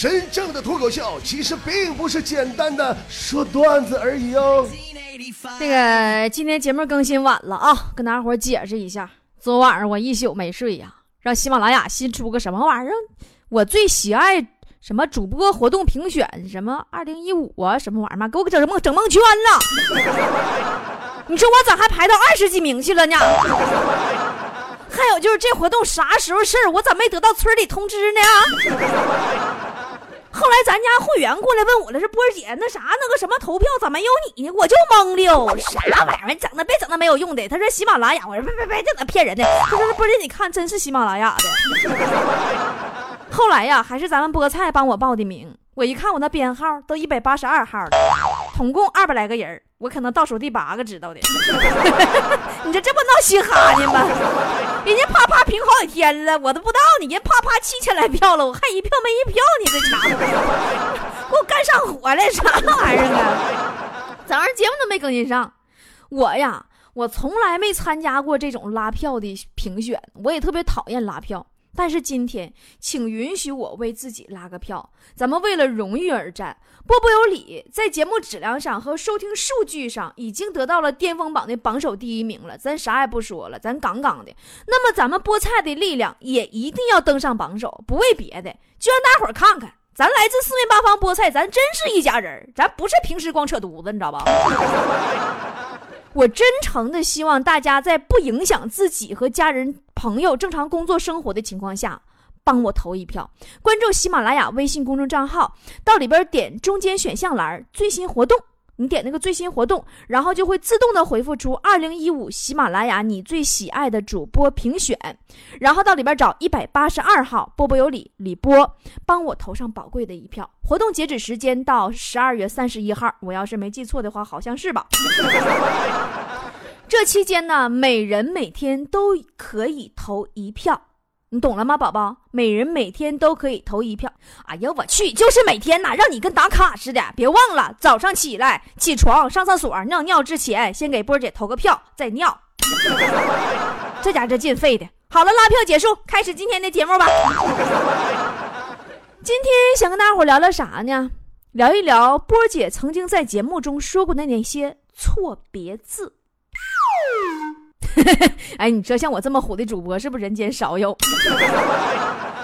真正的脱口秀其实并不是简单的说段子而已哦。这个今天节目更新晚了啊，跟大伙解释一下。昨晚上我一宿没睡呀，让喜马拉雅新出个什么玩意儿？我最喜爱什么主播活动评选什么二零一五啊什么玩意儿嘛，给我整蒙整蒙圈了。你说我咋还排到二十几名去了呢？还有就是这活动啥时候事儿？我咋没得到村里通知呢？后来咱家会员过来问我了，是波姐，那啥那个什么投票咋没有你呢？我就懵了，啥玩意儿？整的别整那没有用的。他说喜马拉雅，我说别别别，这咋骗人的？他说波儿姐，你看真是喜马拉雅的。后来呀，还是咱们菠菜帮我报的名。我一看我那编号都一百八十二号了，总共二百来个人我可能倒数第八个知道的。你这这不闹嘻哈呢吗？人家啪啪评好几天了，我都不知道你人啪啪七千来票了，我还一票没一票呢，这家伙给我干上火了，啥玩意儿啊？早上节目都没更新上，我呀，我从来没参加过这种拉票的评选，我也特别讨厌拉票。但是今天，请允许我为自己拉个票，咱们为了荣誉而战。波波有理，在节目质量上和收听数据上已经得到了巅峰榜的榜首第一名了。咱啥也不说了，咱杠杠的。那么咱们菠菜的力量也一定要登上榜首，不为别的，就让大伙儿看看，咱来自四面八方菠菜，咱真是一家人，咱不是平时光扯犊子，你知道吧？我真诚的希望大家在不影响自己和家人。朋友正常工作生活的情况下，帮我投一票。关注喜马拉雅微信公众账号，到里边点中间选项栏最新活动，你点那个最新活动，然后就会自动的回复出二零一五喜马拉雅你最喜爱的主播评选，然后到里边找一百八十二号波波有理李波，帮我投上宝贵的一票。活动截止时间到十二月三十一号，我要是没记错的话，好像是吧。这期间呢，每人每天都可以投一票，你懂了吗，宝宝？每人每天都可以投一票。哎呀，我去，就是每天呐，让你跟打卡似的。别忘了，早上起来起床上厕所尿尿之前，先给波姐投个票，再尿。这家这劲费的。好了，拉票结束，开始今天的节目吧。今天想跟大伙聊聊啥呢？聊一聊波姐曾经在节目中说过的那些错别字。哎，你说像我这么虎的主播，是不是人间少有？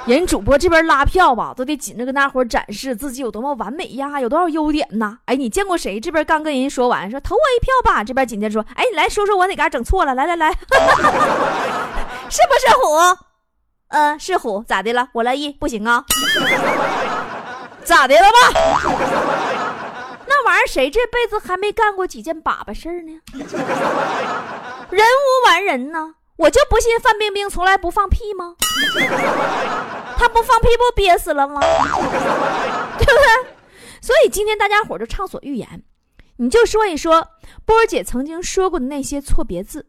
人主播这边拉票吧，都得紧着跟大伙展示自己有多么完美呀，有多少优点呐？哎，你见过谁？这边刚跟人说完，说投我一票吧，这边紧接着说，哎，你来说说我哪嘎整错了？来来来，是不是虎？嗯，是虎，咋的了？我乐意，不行啊？咋的了吧？玩意儿谁这辈子还没干过几件粑粑事儿呢？人无完人呢，我就不信范冰冰从来不放屁吗？她不放屁不憋死了吗？对不对？所以今天大家伙就畅所欲言，你就说一说波儿姐曾经说过的那些错别字。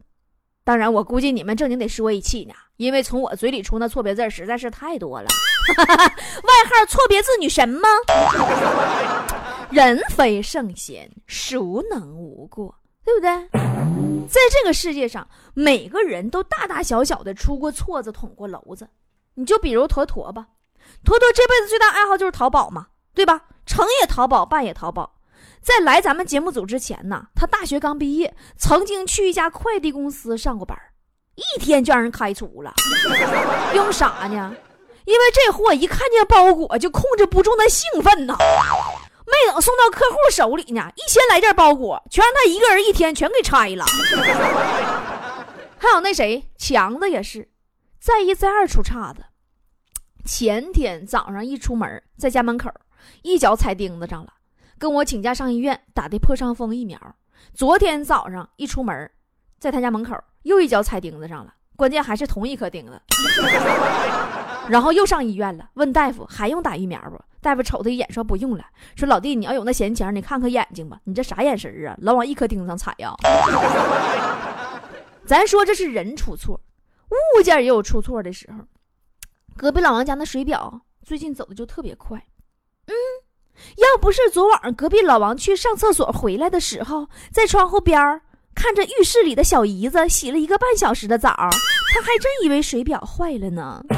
当然，我估计你们正经得说一气呢，因为从我嘴里出那错别字实在是太多了。外号错别字女神吗？人非圣贤，孰能无过？对不对？在这个世界上，每个人都大大小小的出过错子，捅过娄子。你就比如坨坨吧，坨坨这辈子最大爱好就是淘宝嘛，对吧？成也淘宝，败也淘宝。在来咱们节目组之前呢，他大学刚毕业，曾经去一家快递公司上过班，一天就让人开除了。用啥呢？因为这货一看见包裹就控制不住那兴奋呐。没等送到客户手里呢，一千来件包裹全让他一个人一天全给拆了。还有那谁强子也是，再一再二出岔子。前天早上一出门，在家门口一脚踩钉子上了，跟我请假上医院打的破伤风疫苗。昨天早上一出门，在他家门口又一脚踩钉子上了，关键还是同一颗钉子。然后又上医院了，问大夫还用打疫苗不？大夫瞅他一眼说不用了。说老弟，你要有那闲钱，你看看眼睛吧。你这啥眼神啊？老往一颗钉子上踩呀？咱说这是人出错，物件也有出错的时候。隔壁老王家那水表最近走的就特别快。嗯，要不是昨晚隔壁老王去上厕所回来的时候，在窗户边看着浴室里的小姨子洗了一个半小时的澡，他还真以为水表坏了呢。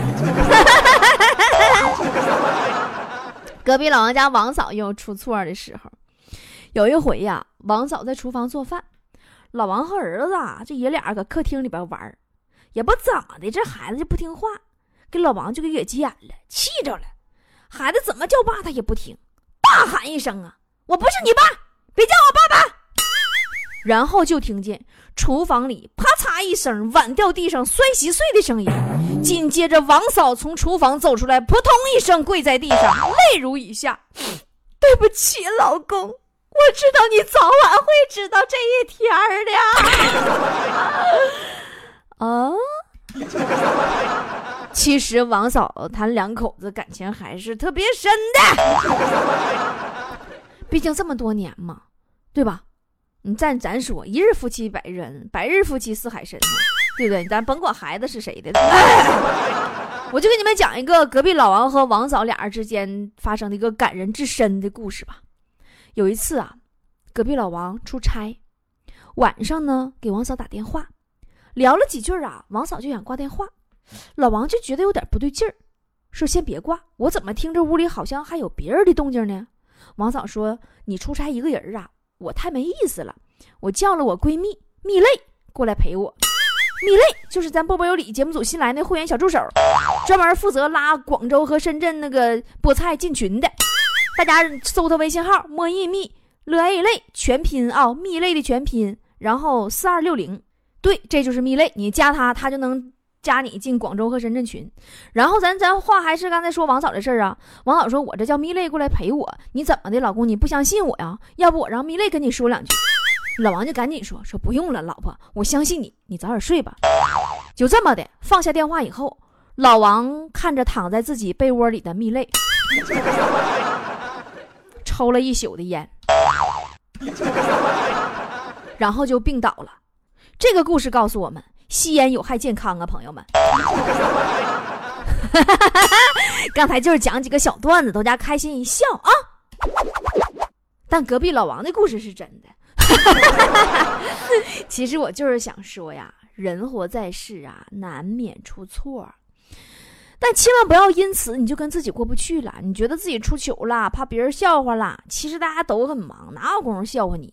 隔壁老王家王嫂又出错的时候，有一回呀，王嫂在厨房做饭，老王和儿子啊，这爷俩搁客厅里边玩也不怎么的，这孩子就不听话，给老王就给惹急眼了，气着了。孩子怎么叫爸他也不听，大喊一声啊：“我不是你爸，别叫我爸爸！”然后就听见厨房里啪嚓一声碗掉地上摔稀碎的声音，紧接着王嫂从厨房走出来，扑通一声跪在地上，泪如雨下：“对不起，老公，我知道你早晚会知道这一天的。”啊，其实王嫂他两口子感情还是特别深的，毕竟这么多年嘛，对吧？你咱咱说，一日夫妻百日恩，百日夫妻似海深，对不对？咱甭管孩子是谁的，我就给你们讲一个隔壁老王和王嫂俩人之间发生的一个感人至深的故事吧。有一次啊，隔壁老王出差，晚上呢给王嫂打电话，聊了几句啊，王嫂就想挂电话，老王就觉得有点不对劲儿，说先别挂，我怎么听着屋里好像还有别人的动静呢？王嫂说：“你出差一个人啊。”我太没意思了，我叫了我闺蜜蜜泪过来陪我。蜜泪就是咱波波有理节目组新来的会员小助手，专门负责拉广州和深圳那个菠菜进群的。大家搜他微信号“莫一蜜乐 A 泪”全拼啊，蜜泪的全拼，然后四二六零，对，这就是蜜泪，你加他，他就能。加你进广州和深圳群，然后咱咱话还是刚才说王嫂的事儿啊。王嫂说：“我这叫蜜泪过来陪我，你怎么的，老公？你不相信我呀？要不我让蜜泪跟你说两句。”老王就赶紧说：“说不用了，老婆，我相信你，你早点睡吧。”就这么的放下电话以后，老王看着躺在自己被窝里的蜜泪，抽了一宿的烟，然后就病倒了。这个故事告诉我们。吸烟有害健康啊，朋友们！刚才就是讲几个小段子，大家开心一笑啊。但隔壁老王的故事是真的。其实我就是想说呀，人活在世啊，难免出错，但千万不要因此你就跟自己过不去了。你觉得自己出糗了，怕别人笑话了，其实大家都很忙，哪有功夫笑话你？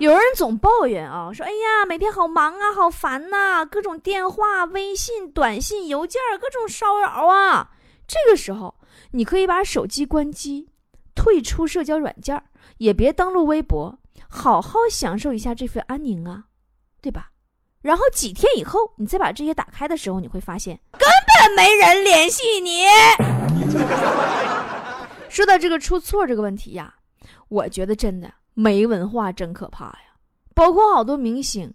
有人总抱怨啊，说：“哎呀，每天好忙啊，好烦呐，各种电话、微信、短信、邮件，各种骚扰啊。”这个时候，你可以把手机关机，退出社交软件，也别登录微博，好好享受一下这份安宁啊，对吧？然后几天以后，你再把这些打开的时候，你会发现根本没人联系你。说到这个出错这个问题呀，我觉得真的。没文化真可怕呀！包括好多明星，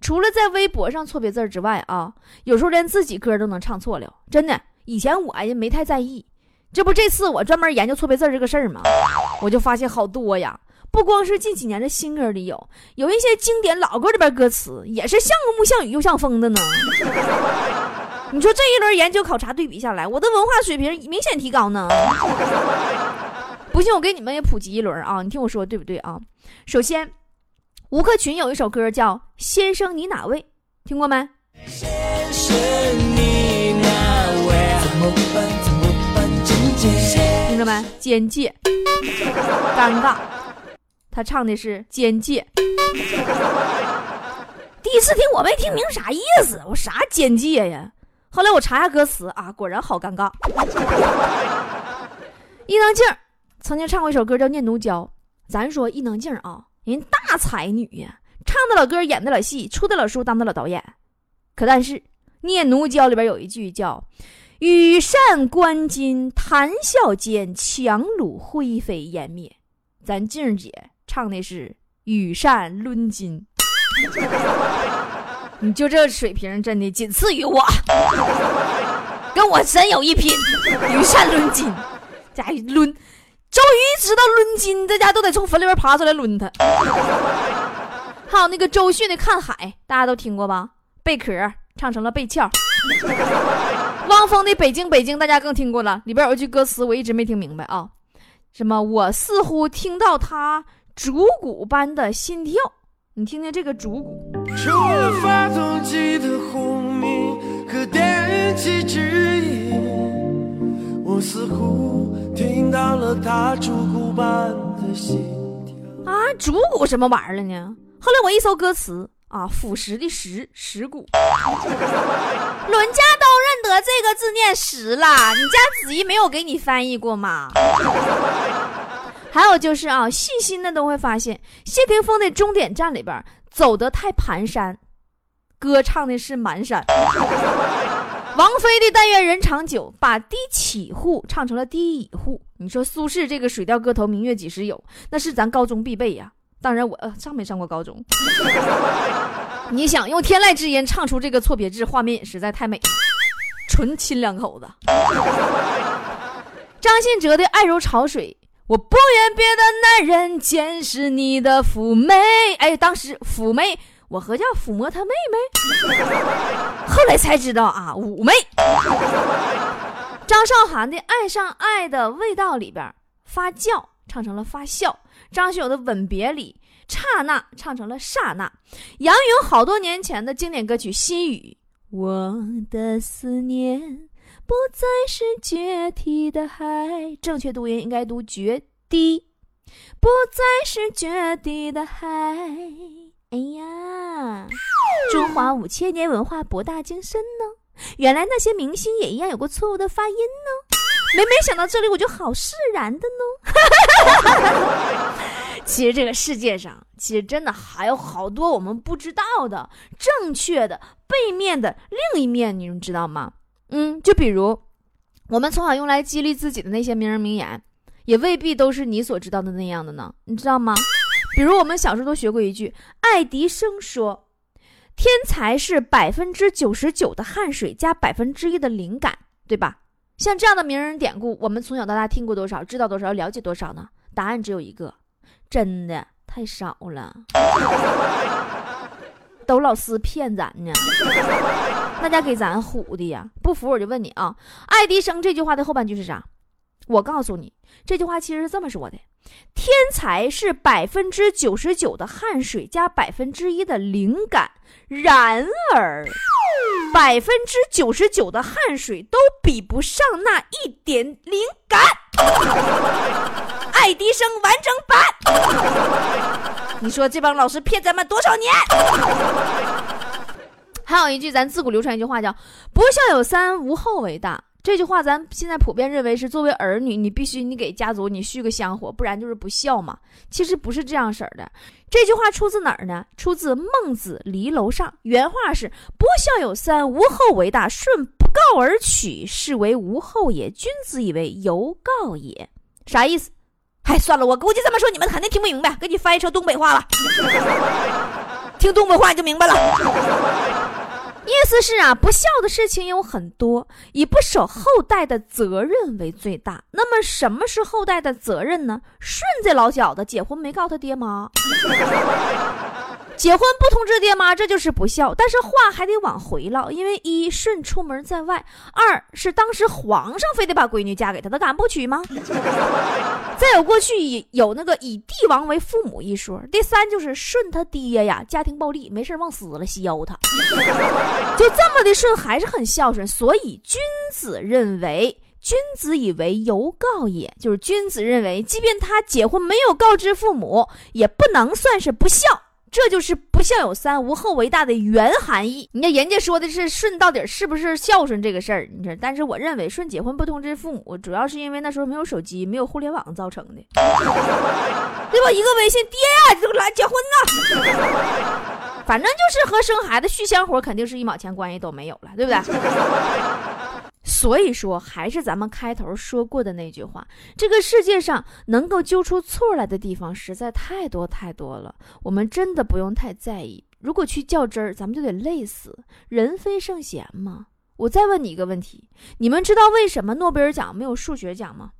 除了在微博上错别字之外啊，有时候连自己歌都能唱错了。真的，以前我也没太在意，这不这次我专门研究错别字这个事儿嘛？我就发现好多呀！不光是近几年的新歌里有，有一些经典老歌里边歌词也是像个木像雨又像风的呢。你说这一轮研究考察对比下来，我的文化水平明显提高呢。不信我给你们也普及一轮啊！你听我说对不对啊？首先，吴克群有一首歌叫《先生你哪位》，听过没？先生你哪位？听着没？简介，尴尬。他唱的是简介。第一次听我没听明啥意思，我啥简介呀？后来我查下歌词啊，果然好尴尬。伊能静。曾经唱过一首歌叫《念奴娇》，咱说伊能静啊，人大才女呀，唱的了歌，演的了戏，出的了书，当的了导演。可但是《念奴娇》里边有一句叫“羽扇纶巾谈笑间，樯橹灰飞烟灭”，咱静姐唱的是“羽扇纶巾”。你就这水平，真的仅次于我，跟我真有一拼。羽扇纶巾，家抡。周瑜知道抡金，大家都得从坟里边爬出来抡他。还有那个周迅的《看海》，大家都听过吧？贝壳唱成了贝壳。汪峰的《北京北京》，大家更听过了，里边有一句歌词我一直没听明白啊，什么我似乎听到他竹鼓般的心跳，你听听这个竹鼓。除了发动机的轰鸣和电气指引。他烛骨般的心。啊，主骨什么玩意儿了呢？后来我一搜歌词啊，腐蚀的蚀蚀骨，伦家都认得这个字念石了。你家子怡没有给你翻译过吗？还有就是啊，细心的都会发现，谢霆锋的《终点站》里边走得太蹒跚，歌唱的是满山。王菲的《但愿人长久》把低起户唱成了低乙户。你说苏轼这个《水调歌头·明月几时有》，那是咱高中必备呀。当然我呃上没上过高中。你想用天籁之音唱出这个错别字，画面也实在太美了，纯亲两口子。张信哲的《爱如潮水》。我不愿别的男人见识你的妩媚，哎，当时妩媚，我合叫抚摸他妹妹，后来才知道啊，妩媚。张韶涵的《爱上爱的味道》里边，发酵唱成了发酵；张学友的《吻别》里，刹那唱成了刹那；杨颖好多年前的经典歌曲《心语》，我的思念。不再是决堤的海，正确读音应该读决堤。不再是决堤的海。哎呀，中华五千年文化博大精深呢，原来那些明星也一样有过错误的发音呢。没没想到这里我就好释然的呢。其实这个世界上，其实真的还有好多我们不知道的正确的背面的另一面，你们知道吗？嗯，就比如我们从小用来激励自己的那些名人名言，也未必都是你所知道的那样的呢，你知道吗？比如我们小时候都学过一句，爱迪生说：“天才是百分之九十九的汗水加百分之一的灵感，对吧？”像这样的名人典故，我们从小到大听过多少，知道多少，了解多少呢？答案只有一个，真的太少了。都老师骗咱呢，那家给咱唬的呀！不服我就问你啊，爱迪生这句话的后半句是啥？我告诉你，这句话其实是这么说的：天才是百分之九十九的汗水加百分之一的灵感，然而百分之九十九的汗水都比不上那一点灵感。爱迪生完整版。你说这帮老师骗咱们多少年？还有一句咱自古流传一句话叫“不孝有三，无后为大”。这句话咱现在普遍认为是作为儿女，你必须你给家族你续个香火，不然就是不孝嘛。其实不是这样式儿的。这句话出自哪儿呢？出自《孟子·离楼上》，原话是“不孝有三，无后为大。顺不告而取，是为无后也。君子以为犹告也。”啥意思？哎，算了，我估计这么说你们肯定听不明白，给你翻译成东北话了。听东北话你就明白了。意思是啊，不孝的事情有很多，以不守后代的责任为最大。那么什么是后代的责任呢？顺这老小子结婚没告他爹妈。结婚不通知爹妈，这就是不孝。但是话还得往回唠，因为一顺出门在外，二是当时皇上非得把闺女嫁给他，他敢不娶吗？再有过去有那个以帝王为父母一说。第三就是顺他爹呀，家庭暴力，没事往死了削他，就这么的顺还是很孝顺。所以君子认为，君子以为犹告也，就是君子认为，即便他结婚没有告知父母，也不能算是不孝。这就是不孝有三，无后为大的原含义。你看人家说的是顺到底是不是孝顺这个事儿？你说，但是我认为顺结婚不通知父母，主要是因为那时候没有手机，没有互联网造成的，对吧？一个微信，爹呀，就来结婚呐，反正就是和生孩子续香火，肯定是一毛钱关系都没有了，对不对？所以说，还是咱们开头说过的那句话：这个世界上能够揪出错来的地方实在太多太多了，我们真的不用太在意。如果去较真儿，咱们就得累死。人非圣贤嘛。我再问你一个问题：你们知道为什么诺贝尔奖没有数学奖吗？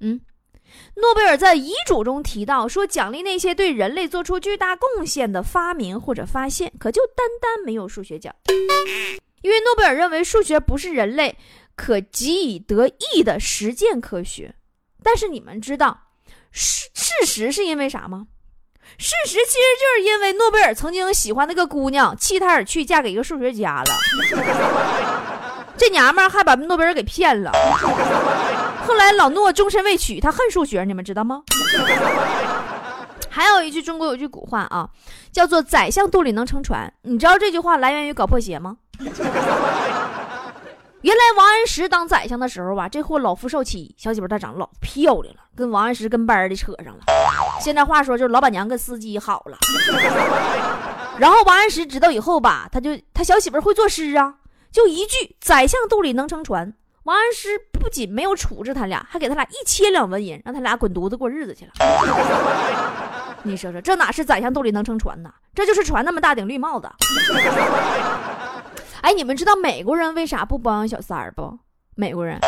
嗯，诺贝尔在遗嘱中提到说，奖励那些对人类做出巨大贡献的发明或者发现，可就单单没有数学奖。因为诺贝尔认为数学不是人类可给以得益的实践科学，但是你们知道事事实是因为啥吗？事实其实就是因为诺贝尔曾经喜欢那个姑娘，弃他而去，嫁给一个数学家了。这娘们儿还把诺贝尔给骗了。后来老诺终身未娶，他恨数学，你们知道吗？还有一句中国有句古话啊，叫做“宰相肚里能撑船”。你知道这句话来源于搞破鞋吗？原来王安石当宰相的时候吧，这货老夫少妻，小媳妇她长得老漂亮了，跟王安石跟班的扯上了。现在话说就是老板娘跟司机好了。然后王安石知道以后吧，他就他小媳妇会作诗啊，就一句“宰相肚里能撑船”。王安石不仅没有处置他俩，还给他俩一千两纹银，让他俩滚犊子过日子去了。你说说，这哪是宰相肚里能撑船呢？这就是船那么大顶绿帽子。哎，你们知道美国人为啥不包养小三儿不？美国人，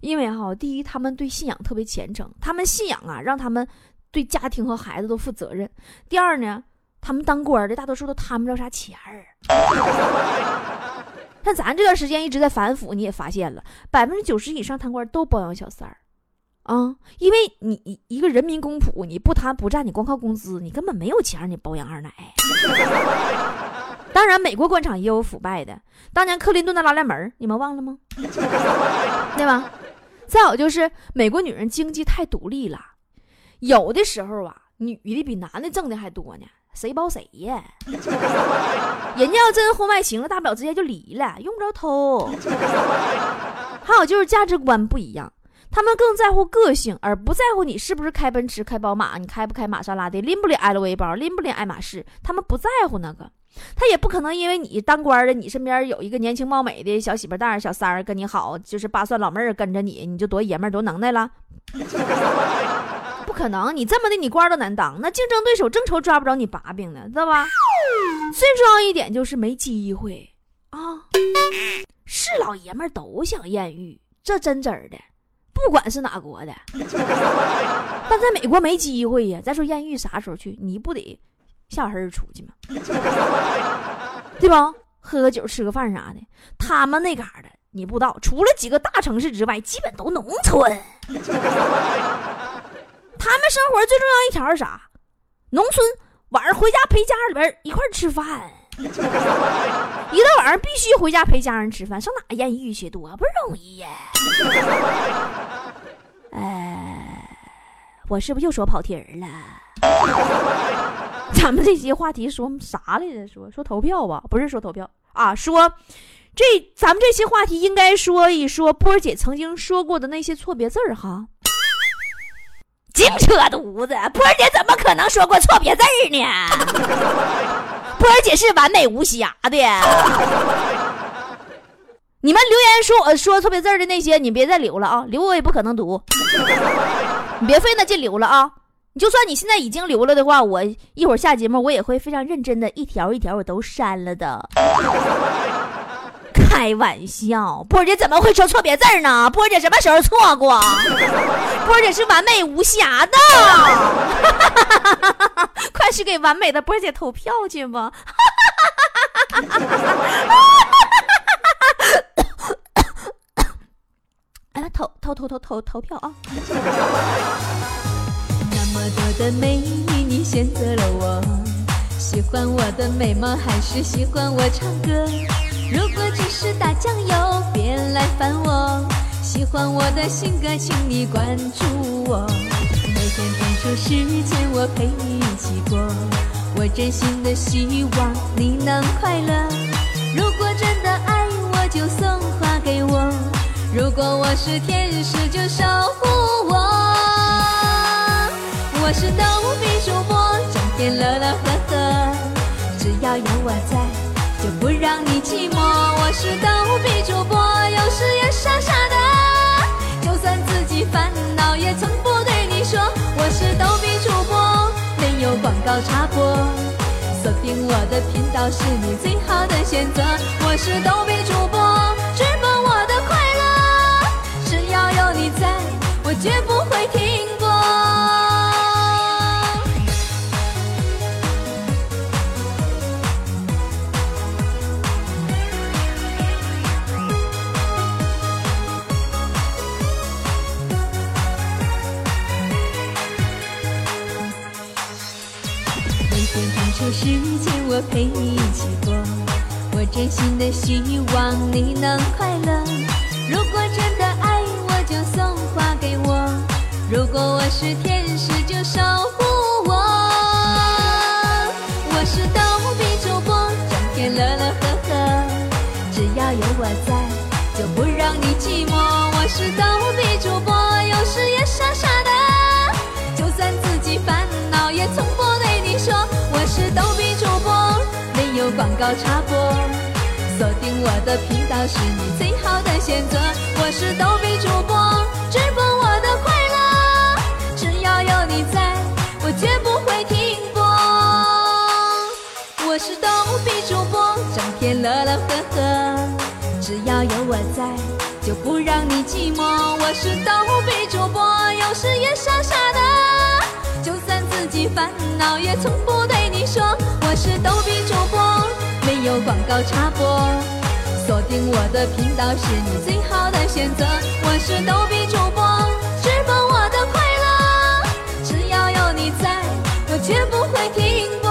因为哈，第一，他们对信仰特别虔诚，他们信仰啊，让他们对家庭和孩子都负责任。第二呢，他们当官的大多数都贪不着啥钱儿。像咱这段时间一直在反腐，你也发现了，百分之九十以上贪官都包养小三儿，啊，因为你一个人民公仆，你不贪不占，你光靠工资，你根本没有钱让你包养二奶。当然，美国官场也有腐败的。当年克林顿的拉链门，你们忘了吗？对吧？再有就是美国女人经济太独立了，有的时候啊，女的比男的挣的还多呢，谁包谁呀？人家要真婚外情了，大不了直接就离了，用不着偷。还有就是价值观不一样，他们更在乎个性，而不在乎你是不是开奔驰、开宝马，你开不开玛莎拉蒂，拎不拎 LV 包，拎不拎爱马仕，他们不在乎那个。他也不可能因为你当官的，你身边有一个年轻貌美的小媳妇蛋儿、小三儿跟你好，就是八蒜老妹儿跟着你，你就多爷们儿多能耐了。不可能，你这么的，你官都难当，那竞争对手正愁抓不着你把柄呢，知道吧？最重要一点就是没机会啊！是老爷们儿都想艳遇，这真真的，不管是哪国的，但在美国没机会呀。再说艳遇啥时候去？你不得？下黑出去嘛，对吧？喝个酒，吃个饭啥的。他们那嘎的，你不知道，除了几个大城市之外，基本都农村。他们生活最重要一条是啥？农村晚上回家陪家里边一块吃饭，一到晚上必须回家陪家人吃饭，上哪艳遇去？多不容易呀！哎，我是不是又说跑题儿了？咱们这些话题说啥来着？说说投票吧，不是说投票啊。说这咱们这些话题应该说一说波儿姐曾经说过的那些错别字儿哈。净扯犊子！波儿姐怎么可能说过错别字儿呢？波儿姐是完美无瑕的。你们留言说我说错别字的那些，你别再留了啊！留我也不可能读，你别费那劲留了啊！你就算你现在已经留了的话，我一会儿下节目我也会非常认真的一条一条我都删了的。开玩笑，波姐怎么会说错别字呢？波姐什么时候错过？波姐是完美无瑕的。快去给完美的波姐投票去吧。哎，投投投投投投票啊！那么多的美女，你选择了我。喜欢我的美貌，还是喜欢我唱歌？如果只是打酱油，别来烦我。喜欢我的性格，请你关注我。每天腾出时间，我陪你一起过。我真心的希望你能快乐。如果真的爱我，就送花给我。如果我是天使，就守护我。我是逗比主播，整天乐乐呵呵，只要有我在，就不让你寂寞。我是逗比主播，有时也傻傻的，就算自己烦恼，也从不对你说。我是逗比主播，没有广告插播，锁定我的频道是你最好的选择。我是逗比主播，直播我的快乐，只要有你在，我绝不会停时间我陪你一起过，我真心的希望你能快乐。如果真的爱我，就送花给我；如果我是天使，就守护我。我是逗比主播，整天乐乐呵呵，只要有我在，就不让你寂寞。我是逗比主播，有时也傻傻的，就算自己烦恼，也从不对你说。我是逗比主播，没有广告插播，定我的频道是你最好的选择。我是逗比主播，直播我的快乐，只要有你在，我绝不会停播。我是逗比主播，整天乐乐呵呵，只要有我在，就不让你寂寞。我是逗比主播，有时也傻傻的，就算自己烦恼，也从不对你说。我是逗比主播，有广告插播，锁定我的频道是你最好的选择。我是逗比主播，直播我的快乐，只要有你在，我绝不会停。